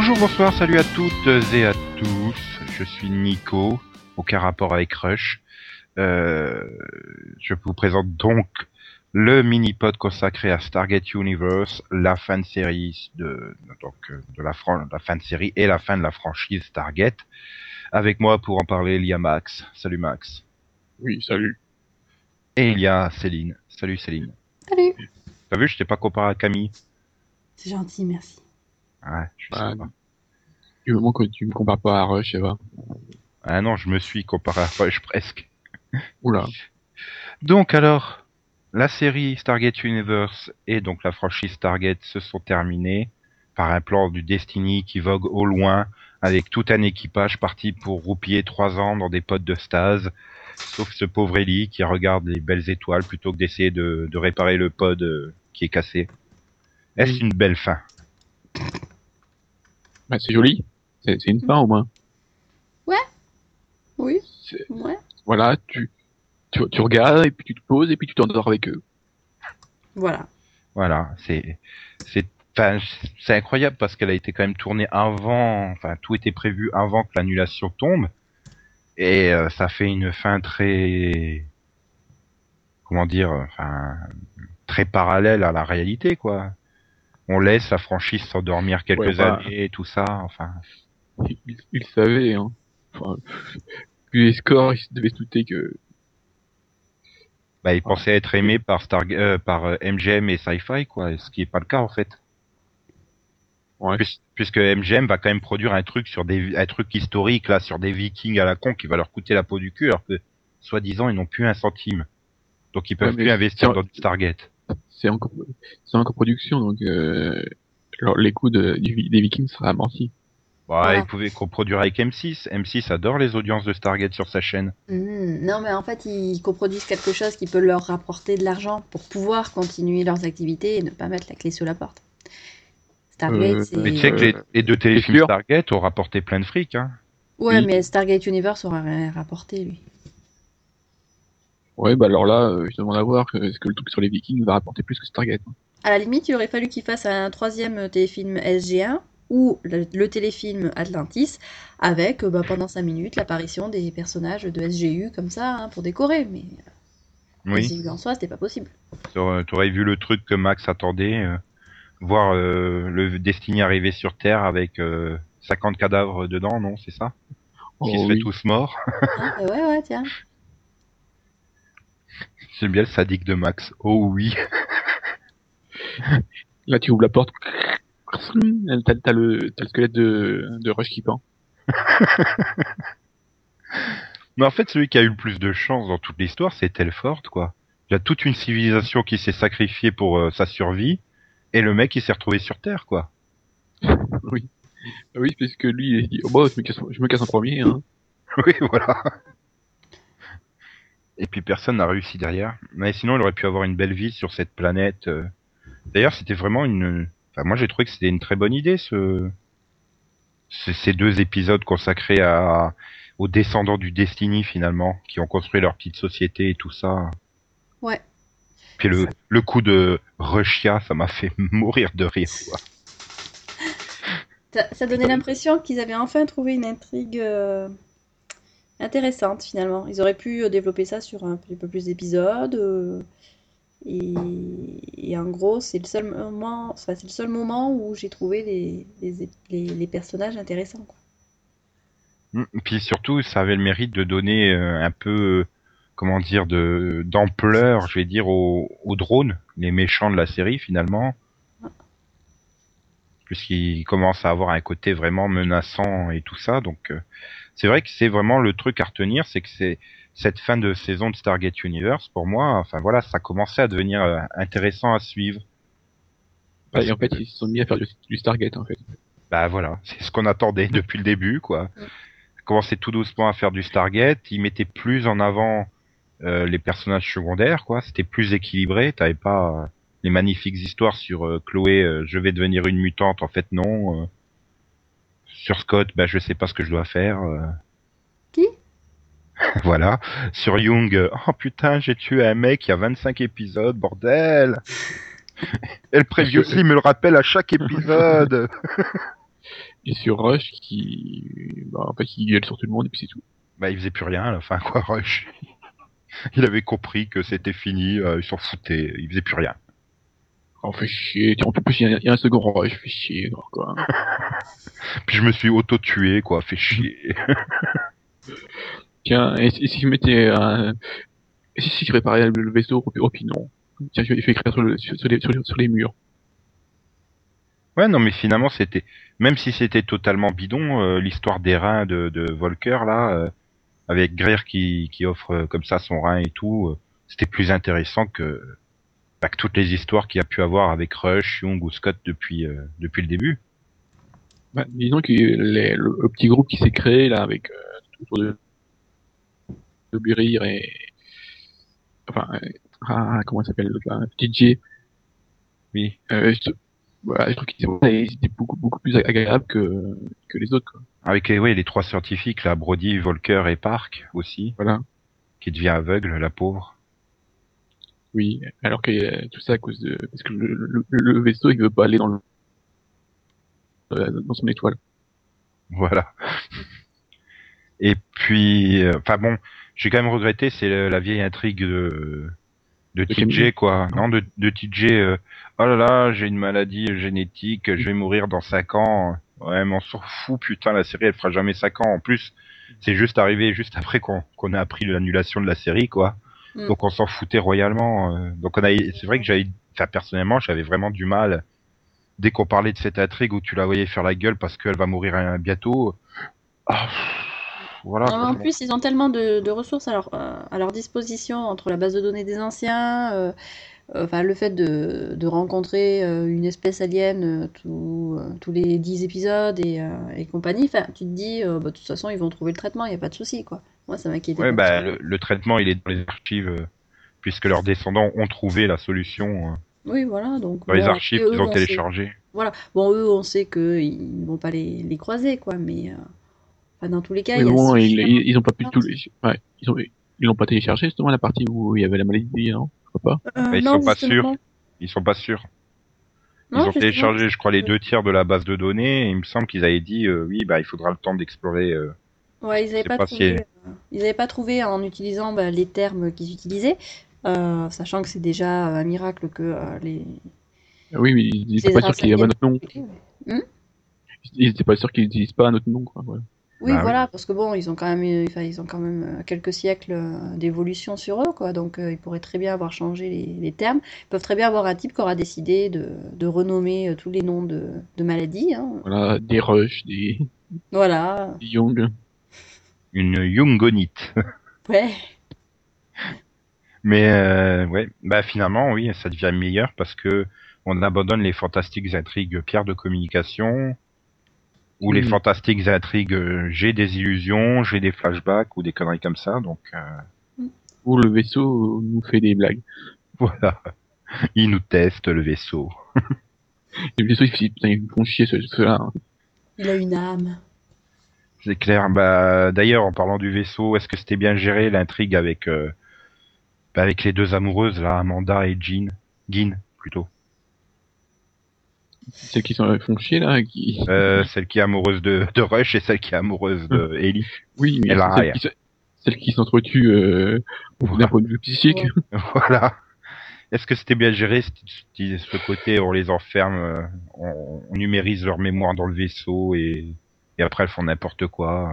Bonjour, bonsoir, salut à toutes et à tous. Je suis Nico, aucun rapport avec Rush. Euh, je vous présente donc le mini-pod consacré à Stargate Universe, la fin de série de, donc, de la, la fin de série et la fin de la franchise Stargate. Avec moi pour en parler, il y a Max. Salut Max. Oui, salut. Et il y a Céline. Salut Céline. Salut. T'as vu, je t'ai pas comparé à Camille. C'est gentil, merci. Ouais, je. Du moment que tu me compares pas à Rush, ça va. Ah non, je me suis comparé à Rush presque. Oula. Donc alors, la série Stargate Universe et donc la franchise Stargate se sont terminées par un plan du Destiny qui vogue au loin avec tout un équipage parti pour roupiller trois ans dans des potes de stase, sauf ce pauvre Ellie qui regarde les belles étoiles plutôt que d'essayer de, de réparer le pod euh, qui est cassé. Est-ce une belle fin? Bah, c'est joli. C'est une fin au moins. Oui, C'est- ouais. Voilà, tu, tu, tu regardes et puis tu te poses et puis tu t'endors avec eux. Voilà. Voilà, c'est c'est enfin, c'est incroyable parce qu'elle a été quand même tournée avant, enfin tout était prévu avant que l'annulation tombe et euh, ça fait une fin très comment dire, enfin très parallèle à la réalité quoi. On laisse la franchise s'endormir quelques Ouais, bah. années et tout ça, enfin. Ils le savaient, hein. Enfin, les scores, ils devaient se douter que... Bah, ils pensaient être aimés par Star, euh, par euh, MGM et Sci-Fi quoi, ce qui est pas le cas en fait. Ouais. Puis- puisque MGM va quand même produire un truc sur des un truc historique là sur des Vikings à la con qui va leur coûter la peau du cul alors que soi-disant ils n'ont plus un centime. Donc ils peuvent Ouais, plus investir dans du Stargate. C'est en, en coproduction, donc euh, alors, les coûts de, du- des Vikings seraient amortis. Bah, Voilà. ils pouvaient coproduire avec M6. M6 adore les audiences de Stargate sur sa chaîne. Hmm, Non, mais en fait, ils coproduisent quelque chose qui peut leur rapporter de l'argent pour pouvoir continuer leurs activités et ne pas mettre la clé sous la porte. Stargate, Euh, c'est... Mais tu sais que les, les deux téléfilms Stargate ont rapporté plein de fric, hein. Ouais, oui. mais Stargate Universe aura rien rapporté, lui. Ouais, bah alors là, euh, je demande à voir que- est-ce que le truc sur les Vikings va rapporter plus que Stargate. hein. À la limite, il aurait fallu qu'ils fassent un troisième téléfilm SG1 ou le, le téléfilm Atlantis avec, euh, bah, pendant 5 minutes, l'apparition des personnages de SGU comme ça, hein, pour décorer. Mais Oui. SGU en soi, c'était pas possible. T'aurais t'aurais vu le truc que Max attendait, euh, voir euh, le Destiny arriver sur Terre avec euh, 50 cadavres dedans, non, c'est ça? Qui Oh, seraient oui. tous morts. Ah, bah ouais, ouais, tiens. J'aime bien le sadique de Max. Oh oui. Là, tu ouvres la porte. T'as, t'as le, t'as le squelette de, de Rush qui pend. Mais en fait, celui qui a eu le plus de chance dans toute l'histoire, c'est Telford, quoi. Il y a toute une civilisation qui s'est sacrifiée pour euh, sa survie, et le mec, il s'est retrouvé sur Terre, quoi. Oui. Oui, parce que lui, il dit, oh bah, je me casse, je me casse en premier, hein. Oui, voilà. Et puis personne n'a réussi derrière. Mais sinon, il aurait pu avoir une belle vie sur cette planète. euh. D'ailleurs, c'était vraiment une. Enfin, moi, j'ai trouvé que c'était une très bonne idée, ce. ce- Ces deux épisodes consacrés à aux descendants du Destiny finalement, qui ont construit leur petite société et tout ça. Ouais. Puis le, le coup de Russia, ça m'a fait mourir de rire. Quoi. Ça, ça donnait l'impression qu'ils avaient enfin trouvé une intrigue euh, intéressante finalement. Ils auraient pu euh, développer ça sur un petit peu plus d'épisodes. euh, et, et en gros, c'est le seul moment, enfin, c'est le seul moment où j'ai trouvé les, les, les- les personnages intéressants. quoi. Mm. Puis surtout, ça avait le mérite de donner euh, un peu, comment dire, de d'ampleur, je vais dire, aux, aux drones, les méchants de la série finalement, puisqu'ils commencent à avoir un côté vraiment menaçant et tout ça. Donc, euh, c'est vrai que c'est vraiment le truc à retenir, c'est que c'est cette fin de saison de Stargate Universe pour moi. Enfin voilà, ça commençait à devenir euh, intéressant à suivre. Bah, et en fait, ils se sont mis à faire du, du Stargate, en fait. Bah voilà, c'est ce qu'on attendait depuis le début, quoi. Mm. Commençait tout doucement à faire du Stargate, ils mettaient plus en avant euh, les personnages secondaires, quoi. C'était plus équilibré, t'avais pas euh, les magnifiques histoires sur euh, Chloé, euh, je vais devenir une mutante, en fait non. Sur Scott, bah je sais pas ce que je dois faire. euh. Qui? Voilà. Sur Young, euh, oh putain, j'ai tué un mec il y a 25 épisodes, bordel. Et le previously me le rappelle à chaque épisode. et sur Rush qui, bah, en fait, qui gueule sur tout le monde et puis c'est tout. Bah, il faisait plus rien à la fin, quoi, Rush. il avait compris que c'était fini, euh, il s'en foutait, il faisait plus rien. On fait chier. En plus, il y, a- il y a un second Rush, fait chier, quoi. Puis je me suis auto-tué, quoi, fait chier. Tiens, et, si- et si je mettais un, et si, si je réparais le, vaisseau, oh puis non. Tiens, je vais écrire sur, le, sur, sur les, sur, murs. Ouais, non, mais finalement, c'était, même si c'était totalement bidon, euh, l'histoire des reins de, de Volker, là, euh, avec Greer qui, qui offre euh, comme ça son rein et tout, c'était plus intéressant que, bah, que toutes les histoires qu'il y a pu avoir avec Rush, Young ou Scott depuis, euh, depuis le début. Bah, disons que les- le, le petit groupe qui s'est créé, là, avec, euh, tout autour de, de Burir et, enfin, euh, ah, comment ça s'appelle, là, DJ, Oui. euh, je, voilà, je trouve qu'ils étaient beaucoup, beaucoup plus agréables que, que les autres, quoi. Avec les, ouais, les trois scientifiques, là, Brody, Volker et Park aussi, Voilà. qui devient aveugle, la pauvre. Oui, alors que euh, tout ça à cause de parce que le, le, le vaisseau il veut pas aller dans le euh, dans son étoile. Voilà. Et puis, euh, enfin bon, j'ai quand même regretté, c'est la vieille intrigue de, de De TJ, quoi. Non, de, de TJ, euh, oh là là, j'ai une maladie génétique, je vais mourir dans 5 ans. Ouais, mais on s'en fout, putain, la série, elle fera jamais 5 ans. En plus, c'est juste arrivé juste après qu'on qu'on a appris l'annulation de la série, quoi. Mm. Donc on s'en foutait royalement. euh. Donc on a, c'est vrai que j'avais, enfin personnellement, j'avais vraiment du mal dès qu'on parlait de cette intrigue où tu la voyais faire la gueule parce qu'elle va mourir bientôt. Ah, voilà. Non, en plus, ils ont tellement de, de ressources à leur, euh, à leur disposition entre la base de données des anciens, euh, enfin le fait de, de rencontrer une espèce alien tout- tous les 10 épisodes et, et compagnie. Enfin, tu te dis, euh, bah, de toute façon, ils vont trouver le traitement, il n'y a pas de souci, quoi. Moi, ça m'inquiétait. Ouais, bah le, le traitement, il est dans les archives euh, puisque leurs descendants ont trouvé la solution euh, Oui, voilà. Donc, dans les archives qu'ils ont on sait- téléchargées. Voilà. Bon, eux, on sait qu'ils ne vont pas les, les croiser, quoi, mais euh, enfin, dans tous les cas, Mais il y a bon, ils, ils, ils ont pas pu tout les ouais, ils ont ils l'ont pas téléchargé justement la partie où il y avait la maladie, non? Je crois pas. Euh, Mais ils non, sont pas justement. Ils sont pas sûrs. Ils Non, ont téléchargé, je crois, les deux tiers de la base de données. Et il me semble qu'ils avaient dit, euh, oui, bah il faudra le temps d'explorer. euh. Ouais, ils n'avaient pas, pas trouvé, si- euh, ils avaient pas trouvé en utilisant bah, les termes qu'ils utilisaient, euh, sachant que c'est déjà un miracle que euh, les. Oui, mais ils étaient ces pas sûrs qu'il y avait un autre nom. Hmm Ils étaient pas sûrs qu'ils n'utilisent pas un autre nom, quoi. Voilà. Oui, Bah oui. voilà, parce que bon, ils ont quand même, enfin, ils ont quand même quelques siècles d'évolution sur eux, quoi. Donc, euh, ils pourraient très bien avoir changé les, les termes. Ils peuvent très bien avoir un type qui aura décidé de, de renommer tous les noms de, de maladies. hein. Voilà, des rush, des, Voilà. des young. Une Jungonite. Ouais. Mais euh, ouais, bah finalement, oui, ça devient meilleur parce que on abandonne les fantastiques intrigues pierre de communication ou les Mhm. fantastiques intrigues euh, j'ai des illusions, j'ai des flashbacks ou des conneries comme ça. Donc euh, Où le vaisseau nous fait des blagues. voilà, ils nous testent le vaisseau. Le vaisseau, il fait, putain, ils me font chier, ce- ceux-là. hein. Il a une âme. C'est clair. Bah d'ailleurs, en parlant du vaisseau, est-ce que c'était bien géré l'intrigue avec euh, bah, avec les deux amoureuses là, Amanda et Jean, Gin plutôt. Celles qui sont, font chier, là, qui... Euh, celle qui est amoureuse de, de Rush et celle qui est amoureuse de Ellie. Oui, mais Elle a celles rien. qui, se- qui s'entretuent, euh, Voilà. d'un point de vue psychique. Voilà. Est-ce que c'était bien géré ce, ce- ce côté on les enferme, euh, on, on numérise leur mémoire dans le vaisseau et, et après elles font n'importe quoi.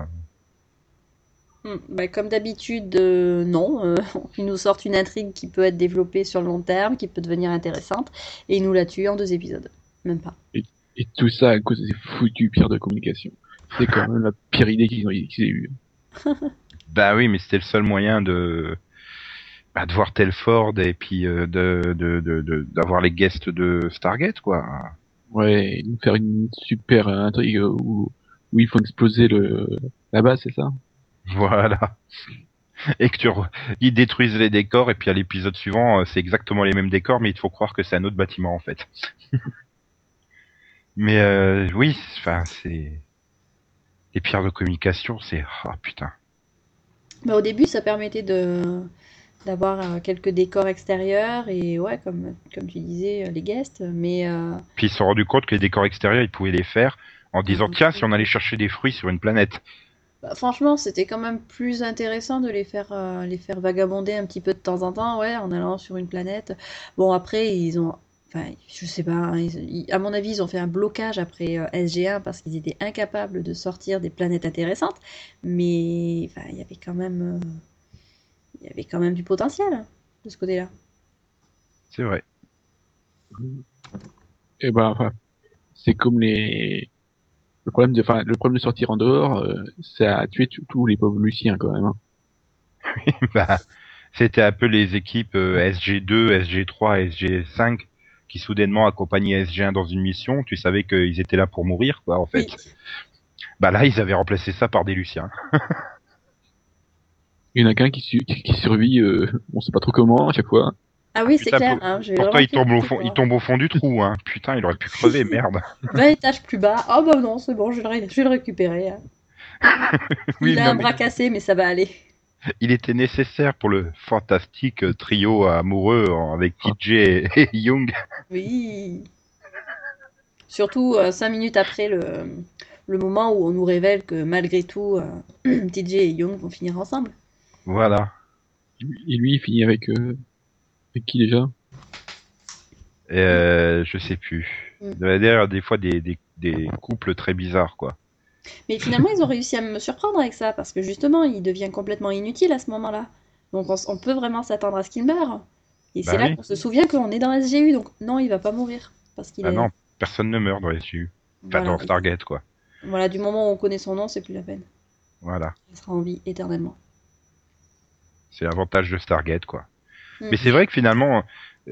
Hmm, bah, comme d'habitude, euh, non. euh, ils nous sortent une intrigue qui peut être développée sur le long terme, qui peut devenir intéressante, et ils nous la tuent en deux épisodes. Même pas. Et tout ça à cause des foutus pierres de communication. C'est quand même la pire idée qu'ils ont, qu'ils aient eue. Bah oui, mais c'était le seul moyen de bah, de voir Telford et puis euh, de de de de- d'avoir les guests de Stargate quoi. Ouais, et nous faire une super intrigue où, où ils font exploser le, la base, c'est ça? Voilà. Et que tu re- ils détruisent les décors et puis à l'épisode suivant euh, c'est exactement les mêmes décors mais il faut croire que c'est un autre bâtiment en fait. mais euh, oui, enfin c'est les pierres de communication c'est ah putain. Bah, au début, ça permettait de d'avoir euh, quelques décors extérieurs et ouais, comme, comme tu disais, les guests. Mais euh, Puis ils se sont rendus compte que les décors extérieurs ils pouvaient les faire en disant Mhm. tiens si on allait chercher des fruits sur une planète. Bah, franchement, c'était quand même plus intéressant de les faire, euh, les faire vagabonder un petit peu de temps en temps, ouais, en allant sur une planète. Bon, après, ils ont, enfin, je sais pas, hein, ils- ils- à mon avis, ils ont fait un blocage après euh, SG1 parce qu'ils étaient incapables de sortir des planètes intéressantes. Mais, enfin, il y avait quand même, euh, il y avait quand même du potentiel hein, de ce côté-là. C'est vrai. Et ben, enfin, c'est comme les, le problème de, enfin, le problème de sortir en dehors, euh, ça a tué tous- les pauvres Luciens quand même. hein. Bah, c'était un peu les équipes euh, SG2, SG3, SG5 qui soudainement accompagnaient SG1 dans une mission. Tu savais qu'ils étaient là pour mourir, quoi, en fait. Oui. Bah là, ils avaient remplacé ça par des Luciens. Il y en a qu'un qui, su- qui, qui survit, euh, on sait pas trop comment à chaque fois. Ah oui, c'est clair. pour- hein, j'ai Pourtant, il tombe au fond, il tombe au fond du trou, hein. Putain, il aurait pu crever, merde. 20 étages plus bas. Oh bah non, c'est bon, je vais le, ré- je vais le récupérer. hein. Oui, Il a non, un mais bras cassé, mais ça va aller. il était nécessaire pour le fantastique euh, trio amoureux avec TJ et, et Young. Oui. Surtout euh, cinq minutes après le, le moment où on nous révèle que malgré tout, euh, TJ et Young vont finir ensemble. Voilà. Et lui, il finit avec, euh, avec qui déjà? Euh, je sais plus. Mm. Des fois des, des, des couples très bizarres, quoi. Mais finalement, ils ont réussi à me surprendre avec ça, parce que justement, il devient complètement inutile à ce moment-là. Donc on, peut vraiment s'attendre à ce qu'il meure. Et Bah c'est là qu'on se souvient qu'on est dans SGU, donc non, il va pas mourir. Parce qu'il Ah est... non, personne ne meurt dans SU. Enfin, Voilà. dans Stargate, quoi. Voilà, du moment où on connaît son nom, c'est plus la peine. Voilà. Il sera en vie éternellement. C'est l'avantage de Stargate, quoi. Mm. Mais c'est vrai que finalement,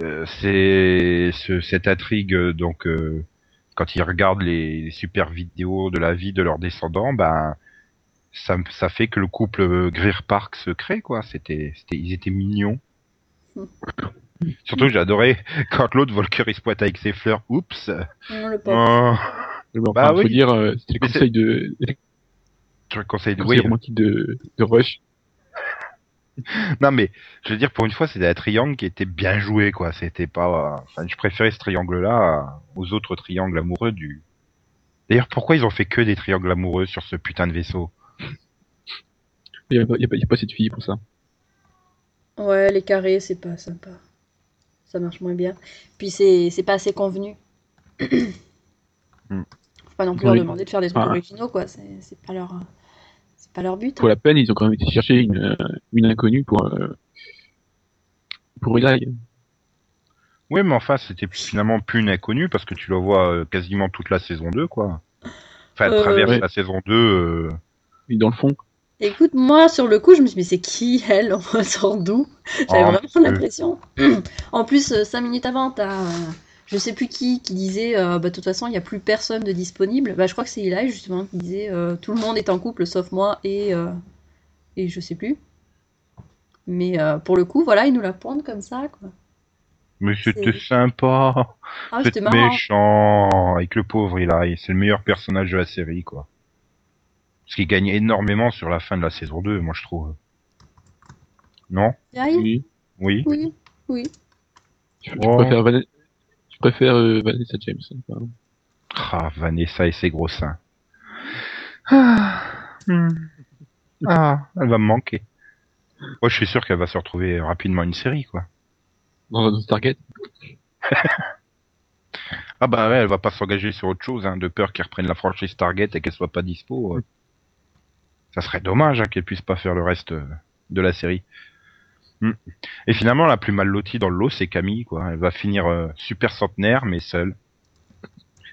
euh, c'est ce, cette intrigue, euh, donc, euh, quand ils regardent les, les super vidéos de la vie de leurs descendants, ben, ça, fait que le couple Greer Park se crée, quoi. C'était, c'était, ils étaient mignons. Mm. Surtout que j'adorais quand l'autre Volker il se pointe avec ses fleurs. Oups. Non, le. Oh, Bah enfin, faut oui. dire, euh, c'était le conseil de, je te conseille de. conseil Oui. de, de Rush. Non mais, je veux dire, pour une fois, c'était un triangle qui était bien joué, quoi. C'était pas. Enfin, je préférais ce triangle-là aux autres triangles amoureux du. D'ailleurs, pourquoi ils ont fait que des triangles amoureux sur ce putain de vaisseau? Il y a, pas- il y a, a pas cette fille pour ça. Ouais, les carrés, c'est pas sympa. Ça marche moins bien. Puis c'est c'est pas assez convenu. Hmm. Faut pas non plus Oui. leur demander de faire des trucs Ah. originaux, quoi. C'est c'est pas leur pas leur but. Pour la peine, ils ont quand même été chercher une, euh, une inconnue pour, euh, pour Eli. Oui, mais enfin, c'était finalement plus une inconnue parce que tu la vois euh, quasiment toute la saison 2, quoi. Enfin, elle Euh, traverse ouais. la saison 2. euh, Et dans le fond, Écoute, moi, sur le coup, je me suis dit, mais c'est qui, elle? On sort d'où? J'avais Oh, vraiment euh. l'impression. En plus, euh, cinq minutes avant, t'as, euh, je sais plus qui, qui disait, euh, bah, de toute façon, il n'y a plus personne de disponible. Bah, je crois que c'est Eli, justement, qui disait, euh, tout le monde est en couple, sauf moi et, euh, et je sais plus. Mais euh, pour le coup, voilà, ils nous la pointent comme ça, quoi. Mais c'était C'est- sympa. Ah, C'était méchant avec le pauvre Eli. C'est le meilleur personnage de la série, quoi. Parce qu'il gagne énormément sur la fin de la saison 2, moi je trouve. Non? Eli? Oui, Oui Oui, oui. je, Oh. préfère, préfère euh, Vanessa James. hein, pardon. Ah, Vanessa et ses gros seins. Ah, hmm. Ah, elle va me manquer. Moi, je suis sûr qu'elle va se retrouver rapidement une série, quoi. Dans, dans Stargate. Ah bah ouais, elle va pas s'engager sur autre chose, hein, de peur qu'elle reprenne la franchise Target et qu'elle soit pas dispo. euh. Ça serait dommage hein, qu'elle puisse pas faire le reste euh, de la série. Hmm. Et finalement, la plus mal lotie dans le lot, c'est Camille, quoi. Elle va finir euh, super centenaire, mais seule.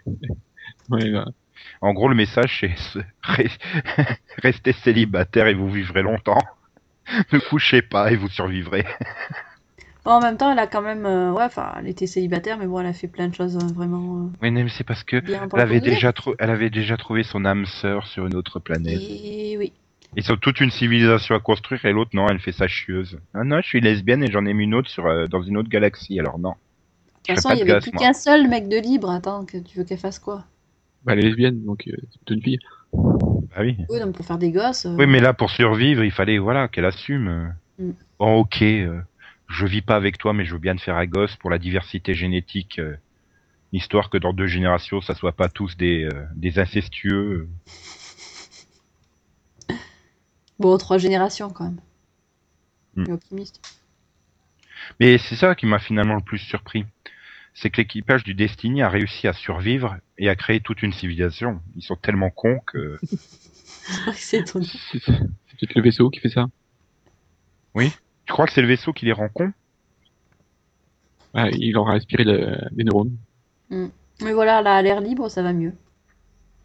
Ouais, là. En gros, le message, c'est restez célibataire et vous vivrez longtemps. ne couchez pas et vous survivrez. Bon, en même temps, elle a quand même, euh, ouais, enfin, elle était célibataire, mais bon, elle a fait plein de choses euh, vraiment euh, Oui, mais c'est parce que elle avait déjà, trou- elle avait déjà trouvé son âme sœur sur une autre planète. Et oui. Ils ont toute une civilisation à construire et l'autre non, elle fait sa chieuse. Ah non, je suis lesbienne et j'en ai mis une autre sur euh, dans une autre galaxie. Alors non. De toute façon, il y pas de avait gosse, plus qu'un seul mec de libre. Attends, que tu veux qu'elle fasse quoi? Bah, elle est lesbienne, donc euh, c'est plutôt une fille. Bah oui. Oui, donc pour faire des gosses. euh, Oui, mais là pour survivre, il fallait voilà qu'elle assume. Mm. Bon, ok, euh, je vis pas avec toi, mais je veux bien te faire un gosse pour la diversité génétique euh, histoire que dans deux générations, ça soit pas tous des, euh, des incestueux. Bon, trois générations quand même. Hmm. Et optimiste. Mais c'est ça qui m'a finalement le plus surpris. C'est que l'équipage du Destiny a réussi à survivre et à créer toute une civilisation. Ils sont tellement cons que... C'est peut-être le vaisseau qui fait ça. Tu crois que c'est le vaisseau qui les rend cons? Ah, il aura aspiré le- des neurones. Mais voilà, là, à l'air libre, ça va mieux.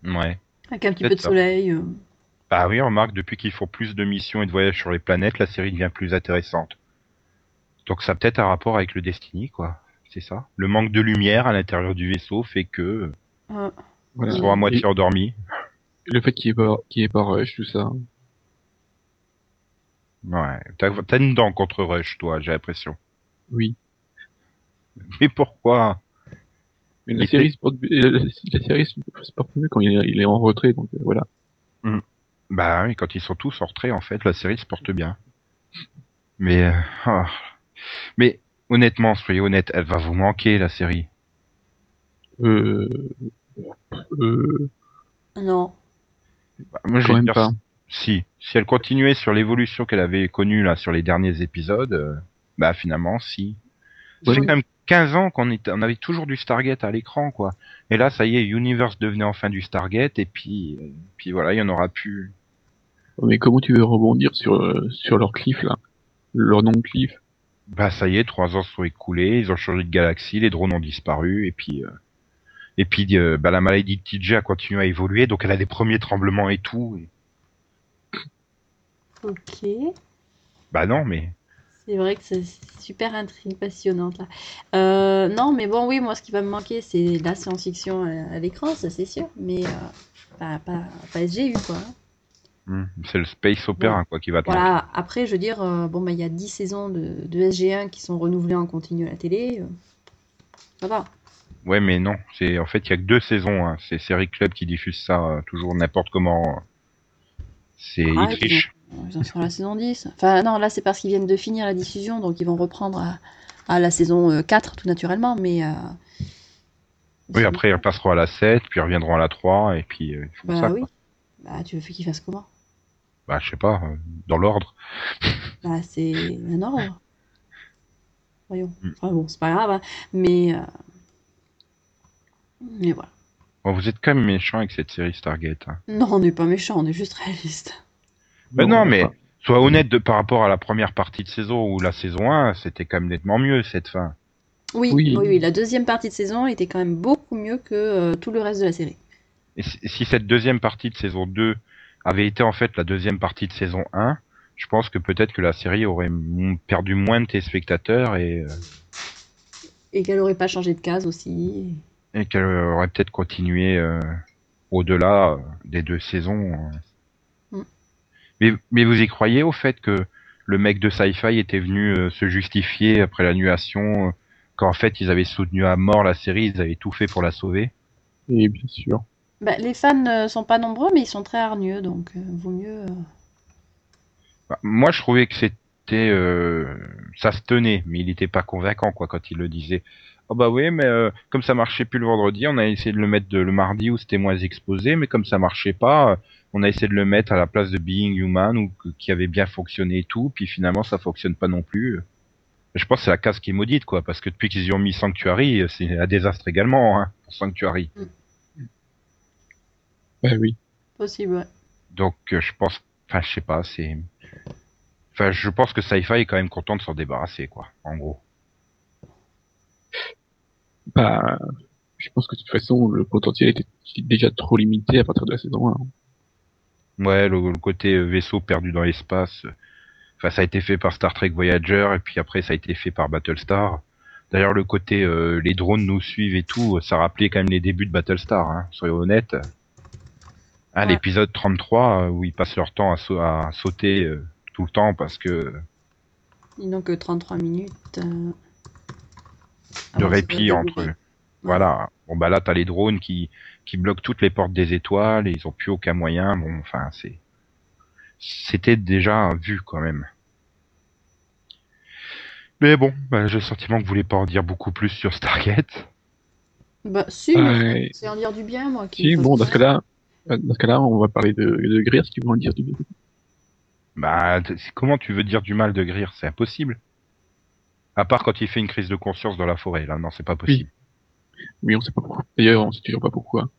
Ouais. Avec un petit peu de ça. soleil. euh. Bah oui, remarque, depuis qu'ils font plus de missions et de voyages sur les planètes, la série devient plus intéressante. Donc ça a peut-être un rapport avec le Destiny, quoi. C'est ça. Le manque de lumière à l'intérieur du vaisseau fait que Euh, Voilà. ils sont à moitié Et endormis. le fait qu'il n'y ait pas, qu'il y ait pas rush, tout ça. Ouais. T'as t'as une dent contre Rush, toi, j'ai l'impression. Oui. Mais pourquoi? Mais la série se porte, la, la- la série se porte mieux quand il est, il est en retrait, donc euh, voilà. Bah oui, quand ils sont tous en retrait, en fait, la série se porte bien. Mais, euh, ah. mais honnêtement, soyez honnête, elle va vous manquer la série. Euh, euh, Non. Bah, moi, je quand vais même dire pas. si, si elle continuait sur l'évolution qu'elle avait connue là sur les derniers épisodes, euh, bah finalement, si. Fait quand même 15 ans qu'on était, on avait toujours du Stargate à l'écran, quoi. Et là, ça y est, Universe devenait enfin du Stargate, et puis, euh, puis voilà, il y en aura plus. Mais comment tu veux rebondir sur, euh, sur leur cliff, là? Leur nom de cliff? Bah ça y est, trois ans sont écoulés, ils ont changé de galaxie, les drones ont disparu, et puis euh, et puis euh, bah, la maladie de TJ a continué à évoluer, donc elle a des premiers tremblements et tout. et- Ok. Bah non, mais C'est vrai que c'est super intrigue passionnante là. Euh, non, mais bon, oui, moi ce qui va me manquer, c'est la science-fiction à, à l'écran, ça c'est sûr, mais euh, pas, pas, pas SGU quoi. hmm, c'est le space opera quoi qui va te manquer. Voilà, après, je veux dire, euh, bon, bah, il y a 10 saisons de, de SG1 qui sont renouvelées en continu à la télé. euh, ça va. Ouais, mais non, c'est en fait il y a que deux saisons. Hein. C'est Série Club qui diffuse ça euh, toujours n'importe comment. C'est Ah, ils trichent. Ils en sont à la saison 10. Enfin, non, là, c'est parce qu'ils viennent de finir la diffusion, donc ils vont reprendre à, à la saison euh, 4, tout naturellement, mais... euh, Oui, après ils repasseront à la 7, puis ils reviendront à la 3, et puis euh, ils font Bah ça. oui. quoi. Bah, tu veux qu'ils fassent comment? Bah je sais pas, euh, dans l'ordre. Bah, c'est un ordre. Voyons. Mm. Enfin bon, c'est pas grave, hein, mais... euh, Mais voilà. Bon, vous êtes quand même méchant avec cette série Stargate. Hein. Non, on n'est pas méchants, on est juste réaliste. Mais non, mais sois honnête de, par rapport à la première partie de saison ou la saison 1, c'était quand même nettement mieux cette fin. Oui, oui, Oui. oui, la deuxième partie de saison était quand même beaucoup mieux que euh, tout le reste de la série. Et si, cette deuxième partie de saison 2 avait été en fait la deuxième partie de saison 1, je pense que peut-être que la série aurait perdu moins de téléspectateurs et, euh, Et qu'elle aurait pas changé de case aussi. et qu'elle aurait peut-être continué euh, au-delà des deux saisons. Euh. Mais, mais vous y croyez au fait que le mec de Sci-Fi était venu euh, se justifier après l'annulation, euh, qu'en fait ils avaient soutenu à mort la série, ils avaient tout fait pour la sauver? Et bien sûr. Bah, les fans ne sont pas nombreux, mais ils sont très hargneux, donc euh, vaut mieux. euh, Bah, Moi, je trouvais que c'était, euh, ça se tenait, mais il n'était pas convaincant quoi quand il le disait. Oh bah oui, mais euh, comme ça marchait plus le vendredi, on a essayé de le mettre de, le mardi où c'était moins exposé, mais comme ça marchait pas, euh, on a essayé de le mettre à la place de Being Human ou que- qui avait bien fonctionné et tout, puis finalement ça fonctionne pas non plus. Je pense que c'est la case qui est maudite quoi, parce que depuis qu'ils y ont mis Sanctuary, c'est un désastre également hein, pour Sanctuary. Bah oui. Possible, ouais. Donc euh, je pense, enfin je sais pas, c'est, enfin je pense que Sci-Fi est quand même content de s'en débarrasser quoi, en gros. Bah, je pense que de toute façon, le potentiel était déjà trop limité à partir de la saison 1. Ouais, le, le côté euh, vaisseau perdu dans l'espace. euh, Enfin, ça a été fait par Star Trek Voyager et puis après ça a été fait par Battlestar. D'ailleurs, le côté euh, les drones nous suivent et tout, ça rappelait quand même les débuts de Battlestar. Hein, soyons honnêtes. Hein, Ouais. L'épisode 33 euh, où ils passent leur temps à, sau- à sauter euh, tout le temps parce que Ils n'ont que 33 minutes. euh, de répit entre. débuté. Voilà. Bon bah là t'as les drones qui qui bloquent toutes les portes des étoiles et ils ont plus aucun moyen. Bon, enfin c'est c'était déjà vu quand même. Mais bon, bah, j'ai le sentiment que vous voulez pas en dire beaucoup plus sur Stargate. Bah, si, c'est en dire du bien, moi. Qui Si, bon, dans ce cas-là, euh, dans ce cas-là, on va parler de, de Greer, si tu veux en dire du bien. Bah, comment tu veux dire du mal de Greer? C'est impossible. À part quand il fait une crise de conscience dans la forêt, là, non, c'est pas possible. Oui, on sait pas pourquoi. D'ailleurs, on sait toujours pas pourquoi.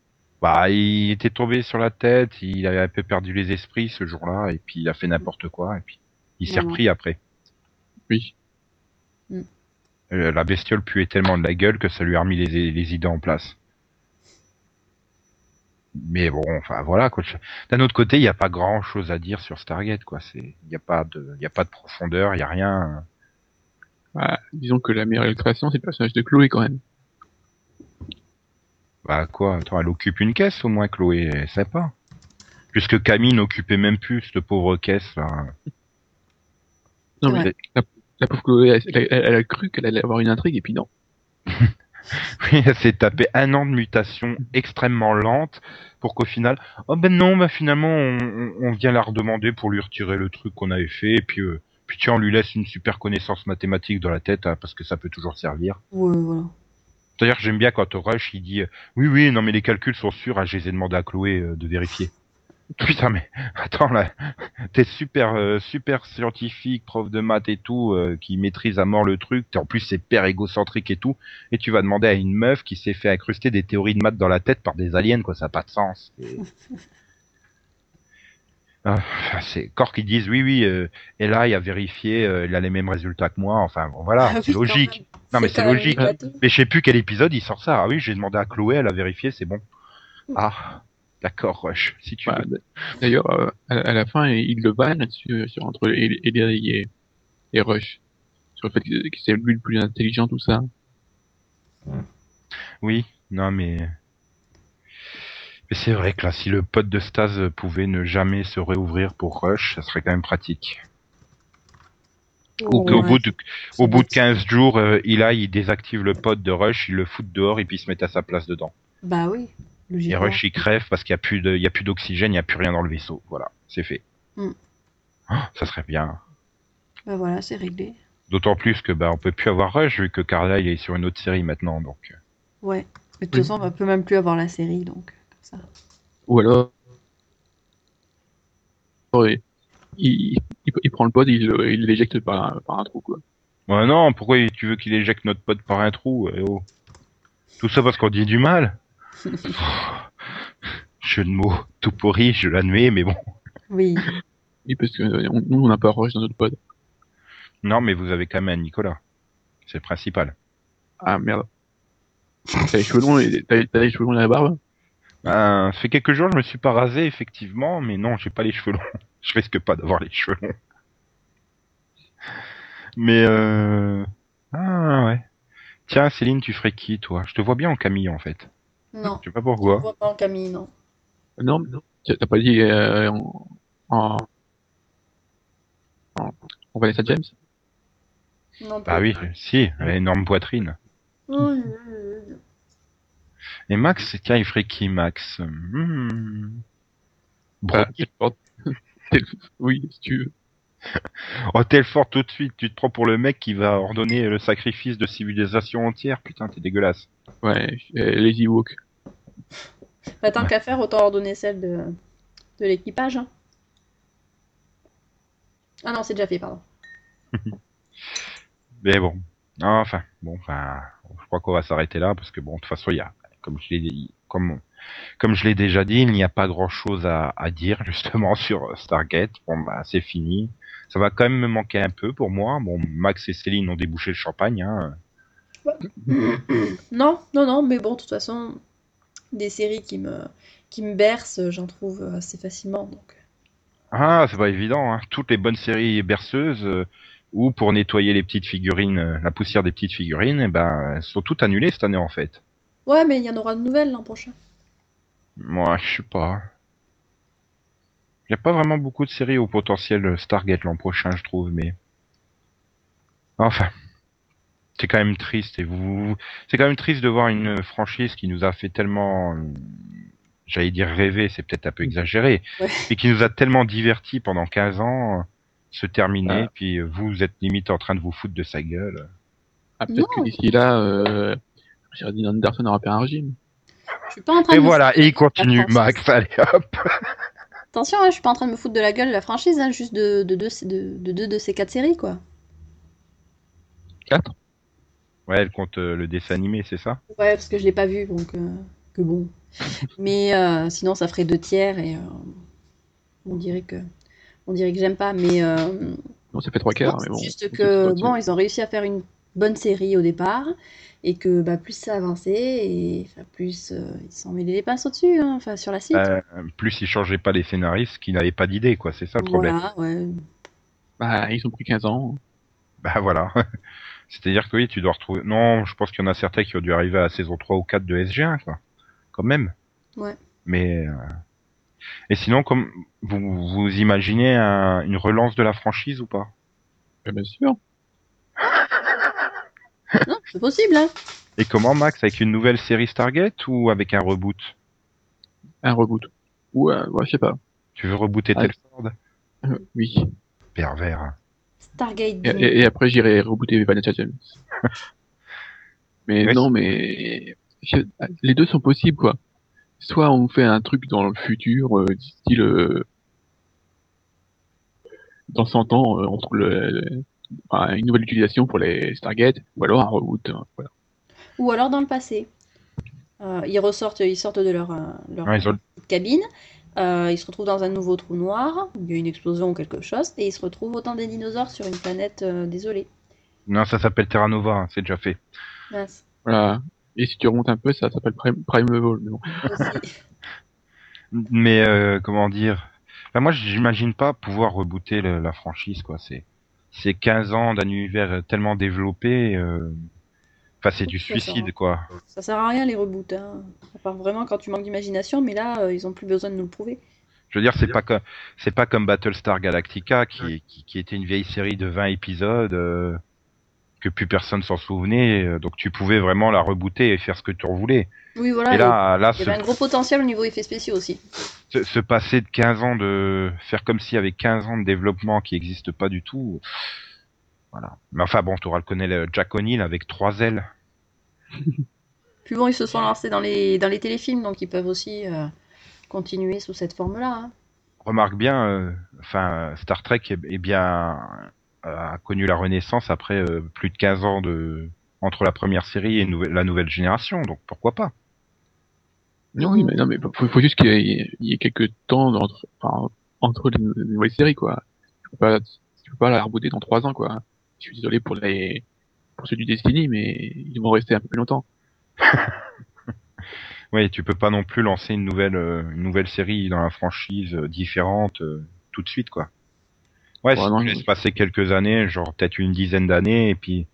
Bah, il était tombé sur la tête, il avait un peu perdu les esprits ce jour-là, et puis il a fait n'importe quoi, et puis il s'est repris après. Oui. Euh, la bestiole puait tellement de la gueule que ça lui a remis les, les idées en place. Mais bon, enfin voilà. D'un autre côté, il n'y a pas grand chose à dire sur Stargate quoi. C'est, il n'y a pas de, il a pas de profondeur, il y a rien. Bah, disons que la meilleure illustration, c'est le personnage de Chloé, quand même. Bah quoi Attends, elle occupe une caisse au moins, Chloé. Elle sait pas. Puisque Camille n'occupait même plus cette pauvre caisse là. Non, Ouais. mais la, la pauvre Chloé, elle, elle- elle a cru qu'elle allait avoir une intrigue, et puis non. Oui, elle s'est tapé un an de mutation extrêmement lente pour qu'au final, oh ben non, bah finalement on, on- on vient la redemander pour lui retirer le truc qu'on avait fait, et puis, euh, puis tiens, on lui laisse une super connaissance mathématique dans la tête hein, parce que ça peut toujours servir. Ouais, voilà. D'ailleurs, j'aime bien quand Rush il dit, euh, oui oui, non mais les calculs sont sûrs, ah, je les ai demandé à Chloé euh, de vérifier. Putain mais attends là, t'es super euh, super scientifique, prof de maths et tout, qui maîtrise à mort le truc. En plus c'est père égocentrique et tout, et tu vas demander à une meuf qui s'est fait incruster des théories de maths dans la tête par des aliens quoi, ça a pas de sens. C'est Corps qui disent oui oui, euh, et là il a vérifié, euh, il a les mêmes résultats que moi. Enfin bon, voilà, Ah c'est logique. Non mais c'est logique. Mais je sais plus quel épisode il sort ça. Ah oui, j'ai demandé à Chloé, elle a vérifié, c'est bon. Ah, d'accord, Rush, si tu Bah, D'ailleurs, euh, à, la- fin, il le vanne là-dessus, sur, entre Eli et, et Rush. Sur le fait que c'est lui le plus intelligent, tout ça. Oui, non mais... Mais c'est vrai que là, si le pote de Stase pouvait ne jamais se réouvrir pour Rush, ça serait quand même pratique. Ou qu'au bout de, au bout de bête. 15 jours, euh, Eli, il désactive le pote de Rush, il le fout dehors et puis il se met à sa place dedans. Bah oui, Et. Rush, il crève parce qu'il n'y a plus de, il y a plus d'oxygène, il n'y a plus rien dans le vaisseau. Voilà, c'est fait. Mm. Oh, ça serait bien. Bah voilà, c'est réglé. D'autant plus que bah on peut plus avoir Rush vu que Carla il est sur une autre série maintenant donc. Ouais. Mais de toute façon, on peut même plus avoir la série, donc ça. Ou alors, il, il, il, il prend le pod, il il l'éjecte par, un- par un trou, quoi. Ouais non, pourquoi tu veux qu'il éjecte notre pote par un trou eh oh. Tout ça parce qu'on dit du mal. Jeu de mots tout pourri, je l'admets, mais bon. Oui. Oui, parce que euh, on- nous, on n'a pas Rush dans notre pod. Non, mais vous avez quand même un Nicolas. C'est le principal. Ah, merde. T'as les cheveux longs et t'as t'as les cheveux longs et la barbe? Ben, ça fait quelques jours, je me suis pas rasé effectivement, mais non, j'ai pas les cheveux longs. Je risque pas d'avoir les cheveux longs. Mais euh... ah ouais. Tiens, Céline, tu ferais qui toi? Je te vois bien en Camille en fait. Non. Je sais pas Je pourquoi. vois pas en Camille, non. Non, mais non. T'as pas dit euh, en, en, en, en Vanessa James? Non Bah oui, si, elle a une énorme poitrine. Oui, oui, oui. Et Max, tiens, il ferait qui Max Hmm. Bah, Oui, si tu veux. Oh, t'es le fort tout de suite, tu te prends pour le mec qui va ordonner le sacrifice de civilisation entière. Putain, t'es dégueulasse. Ouais, euh, Lazy Walk. Bah, tant Ouais. qu'à faire, autant leur donner celle de, de l'équipage. hein. Ah non, c'est déjà fait, pardon. Mais bon, enfin, bon, enfin, je crois qu'on va s'arrêter là parce que bon, de toute façon, il y a, comme je l'ai comme, comme je l'ai déjà dit, il n'y a pas grand chose à, à dire justement sur Stargate. Bon, bah, c'est fini. Ça va quand même me manquer un peu pour moi. Bon, Max et Céline ont débouché le champagne, hein. Non, non, non, mais bon, de toute façon, des séries qui me, qui me bercent, j'en trouve assez facilement. Donc. Ah, c'est pas évident, hein. Toutes les bonnes séries berceuses, euh, ou pour nettoyer les petites figurines, euh, la poussière des petites figurines, eh ben, sont toutes annulées cette année en fait. Ouais, mais il y en aura de nouvelles l'an prochain. Moi, je sais pas. Il n'y a pas vraiment beaucoup de séries au potentiel Stargate l'an prochain, je trouve, mais. Enfin. C'est quand même triste, et vous. C'est quand même triste de voir une franchise qui nous a fait tellement. J'allais dire rêver, c'est peut-être un peu exagéré, Ouais. mais qui nous a tellement divertis pendant 15 ans, se terminer, Ah. puis vous êtes limite en train de vous foutre de sa gueule. Ah, peut-être que d'ici là, euh, Sheridan Anderson aura fait un régime. Je suis pas en train Et de voilà, et il continue. Max, allez hop. Attention, hein, je suis pas en train de me foutre de la gueule de la franchise, hein, juste de, de, deux- de, de deux de ces quatre séries, quoi. 4 Ouais, elle compte euh, le dessin animé, c'est ça? Ouais, parce que je l'ai pas vu, donc euh, que bon. Mais euh, sinon, ça ferait deux tiers et euh, on dirait que on dirait que j'aime pas. Mais euh, Non, ça fait 3 quarts, mais c'est bon. juste que bon, ils ont réussi à faire une bonne série au départ et que bah, plus ça avançait et plus euh, ils s'en mêlaient les pinces au-dessus, hein, enfin sur la suite. Euh, Plus ils changeaient pas les scénaristes, qui n'avaient pas d'idée, quoi. C'est ça le problème. voilà, ouais. Bah, ils ont pris 15 ans. Bah voilà. C'est-à-dire que oui, tu dois retrouver. Non, je pense qu'il y en a certains qui ont dû arriver à la saison 3 ou 4 de SG1, quoi. Quand même. Ouais. Mais. euh, Et sinon, comme vous, vous imaginez un- une relance de la franchise ou pas? Bah, bien sûr. Non, c'est possible, hein. Et comment, Max Avec une nouvelle série Stargate ou avec un reboot? Un reboot. Ou, euh, ouais, je sais pas. Tu veux rebooter Ah. Euh, oui. Pervers. Stargate Et, et- et après, j'irai rebooter Vanessa James. mais Oui. non, mais je- les deux sont possibles, quoi. Soit on fait un truc dans le futur, euh, style euh, dans 100 ans, euh, on trouve le, le- enfin, une nouvelle utilisation pour les Stargate, ou alors un reboot. voilà. Ou alors dans le passé. Euh, ils ressortent, ils sortent de leur, euh, leur Ouais, ils ont- petite cabine. euh, ils se retrouvent dans un nouveau trou noir. Il y a une explosion ou quelque chose. Et ils se retrouvent autant des dinosaures sur une planète euh, désolée. Non, ça s'appelle Terra Nova, hein, c'est déjà fait. Mince. Voilà. Et si tu remontes un peu, ça s'appelle Prime, Prime Level. mais bon. Aussi. Mais euh, comment dire? Enfin, Moi, j'imagine pas pouvoir rebooter le- la franchise, quoi. C'est c'est 15 ans d'un univers tellement développé. euh, Enfin, c'est du Ça suicide, à- quoi. Ça sert à rien les reboots. Hein. À part vraiment quand tu manques d'imagination. Mais là, euh, ils ont plus besoin de nous le prouver. Je veux dire, c'est pas comme c'est pas comme Battlestar Galactica qui, qui qui était une vieille série de 20 épisodes euh, que plus personne s'en souvenait. Donc tu pouvais vraiment la rebooter et faire ce que tu en voulais. Oui, voilà. et là, là, il y avait un gros potentiel au niveau effets spéciaux aussi. Se, se passer de 15 ans de faire comme s'il y avait 15 ans de développement qui n'existe pas du tout. Voilà. Mais enfin bon, tu auras le le Jack O'Neill avec trois ailes. Puis bon, ils se sont lancés dans les, dans les téléfilms. Donc ils peuvent aussi euh, continuer sous cette forme-là. hein. Remarque bien, euh, enfin Star Trek est, est bien a connu la renaissance après euh, plus de 15 ans de entre la première série et la nouvelle génération. Donc pourquoi pas Non, oui, mais non, mais faut, faut juste qu'il y, ait- il y ait quelques temps entre, enfin, entre les, les nouvelles séries, quoi. Tu peux pas, tu peux pas la rebooter dans trois ans, quoi. Je suis désolé pour les, pour ceux du Destiny, mais ils vont rester un peu plus longtemps. Oui, tu peux pas non plus lancer une nouvelle euh, une nouvelle série dans la franchise euh, différente euh, tout de suite quoi. Ouais, Ouais, si non, tu laisses passer quelques années, genre peut-être une dizaine d'années et puis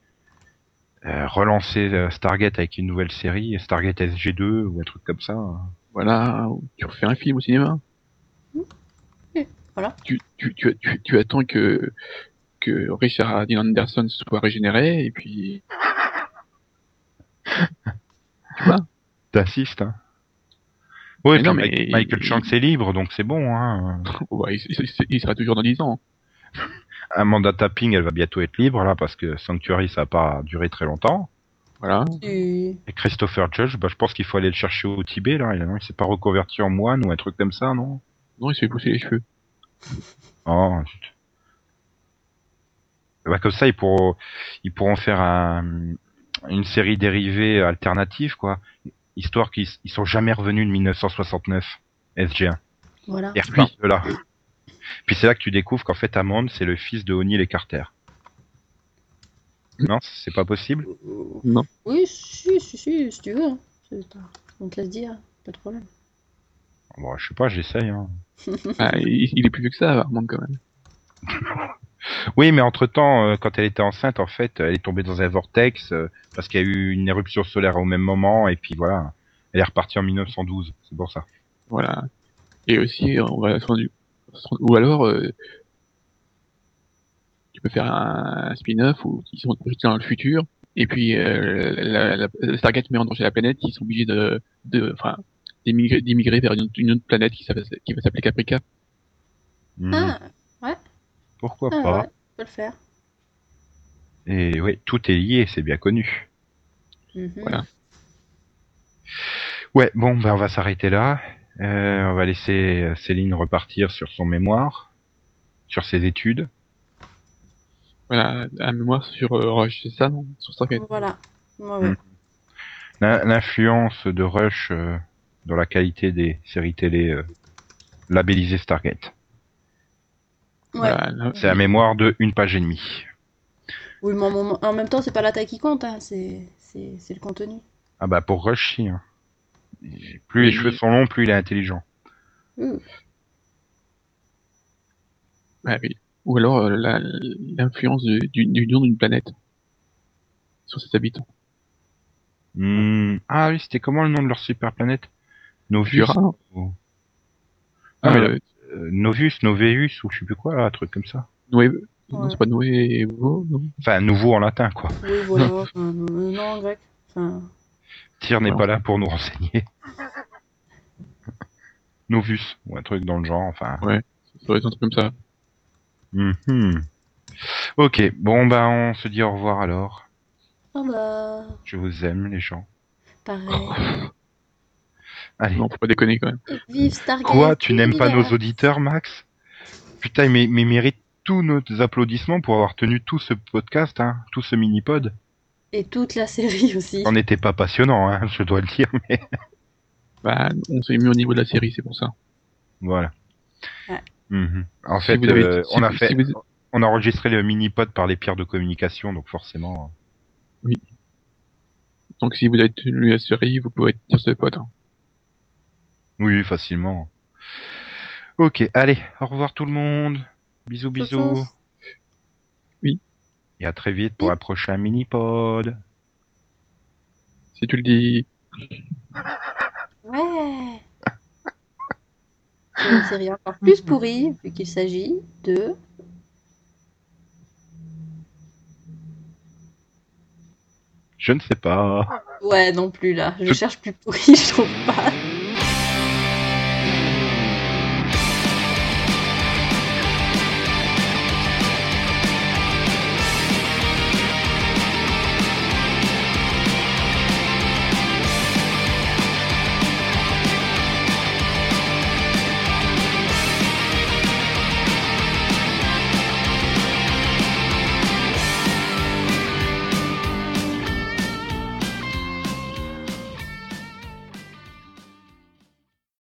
relancer euh, Stargate avec une nouvelle série, Stargate SG2 ou un truc comme ça. hein. Voilà, tu refais un film au cinéma. Voilà. Tu, tu, tu, tu, tu attends que, que Richard Dean Anderson soit régénéré, et puis, tu vois. T'assistes hein. Oui, Mais non, mais Michael il- Shanks est libre, donc c'est bon. Hein. Il, il- il sera toujours dans 10 ans. Amanda Tapping, elle va bientôt être libre là parce que Sanctuary ça a pas duré très longtemps. Voilà. Et- Et Christopher Judge, bah, je pense qu'il faut aller le chercher au Tibet là. Il, il s'est pas reconverti en moine ou un truc comme ça, non? Non, il se fait pousser les cheveux. Oh, zut. Bah, comme ça, ils pourront, ils pourront faire un, une série dérivée alternative, quoi. Histoire qu'ils ils sont jamais revenus de 1969, SG1. Voilà. Et repartent de là. Puis c'est là que tu découvres qu'en fait, Hammond, c'est le fils de O'Neill et Carter. Non, c'est pas possible? Non. Oui, si, si, si, si tu veux. hein. On te laisse dire, pas de problème. Bon, je sais pas, j'essaye. Hein. Ah, il, il est plus vieux que ça, Armand, quand même. Oui, mais entre-temps, euh, quand elle était enceinte, en fait, elle est tombée dans un vortex euh, parce qu'il y a eu une éruption solaire au même moment, et puis voilà, elle est repartie en 1912. C'est pour ça. Voilà. Et aussi, on va ou alors, euh, tu peux faire un, un spin-off où ils sont projetés dans le futur, et puis euh, la, la, la Stargate met en danger la planète, ils sont obligés de, de, enfin, d'émigrer, d'émigrer vers une, une autre planète qui, va s'appeler Caprica. Mhm. Ah, Pourquoi ah, pas ouais, on peut le faire. Et oui, tout est lié, c'est bien connu. Mhm. Voilà. Ouais, bon, ben on va s'arrêter là. Euh, on va laisser Céline repartir sur son mémoire, sur ses études. Voilà, un mémoire sur euh, Rush, c'est ça, non? Sur Stargate. Voilà. Ouais, ouais. Mm. L'in- L'influence de Rush euh, dans la qualité des séries télé euh, labellisées Stargate. Ouais. Voilà, là, C'est un mémoire de une page et demie. Oui, mais en, même temps, c'est pas la taille qui compte, hein, c'est c'est- c'est le contenu. Ah bah pour Rush, si. hein. Plus les cheveux sont longs, plus il est intelligent. Ouais, oui. Ou alors euh, l'influence du, du nom d'une planète sur ses habitants. Hmm. Ah oui, c'était comment le nom de leur super planète Novus Jura. ou- Ah, Ah, mais le- le- euh, Novus, Noveus ou je sais plus quoi, là, un truc comme ça. Noé, Ouais. non, c'est pas Noé, non Enfin, nouveau en latin, quoi. Oui, voilà. enfin, euh, non, en grec. Enfin, Tyr n'est Ouais. pas là pour nous renseigner. Novus, ou un truc dans le genre, enfin. Ça doit être un truc comme ça. Mhm. Ok, bon bah on se dit au revoir alors. au revoir. Je vous aime les gens. Pareil. Allez. Non, faut pas déconner quand même. Vive Stargate. Quoi, tu n'aimes pas nos auditeurs, Max? Putain, mais, mais mérite tous nos applaudissements pour avoir tenu tout ce podcast, hein, tout ce mini-pod. Et toute la série aussi. On n'était pas passionnant, hein, je dois le dire, mais Bah, on s'est mis au niveau de la série, c'est pour ça. voilà. Ouais. En Si fait, avez- euh, on a vous- fait, si vous- on a enregistré le mini-pod par les pierres de communication, donc forcément. Donc si vous avez tenu la série, vous pouvez dire ce pote. hein. Oui, facilement. Ok, allez, au revoir tout le monde. Bisous, bisous. Oui. Et à très vite pour un prochain mini-pod. Si tu le dis, Ouais. C'est une série encore plus pourrie, vu qu'il s'agit de. Je ne sais pas. Ouais, non plus là. Je Je- cherche plus pourri, je trouve pas.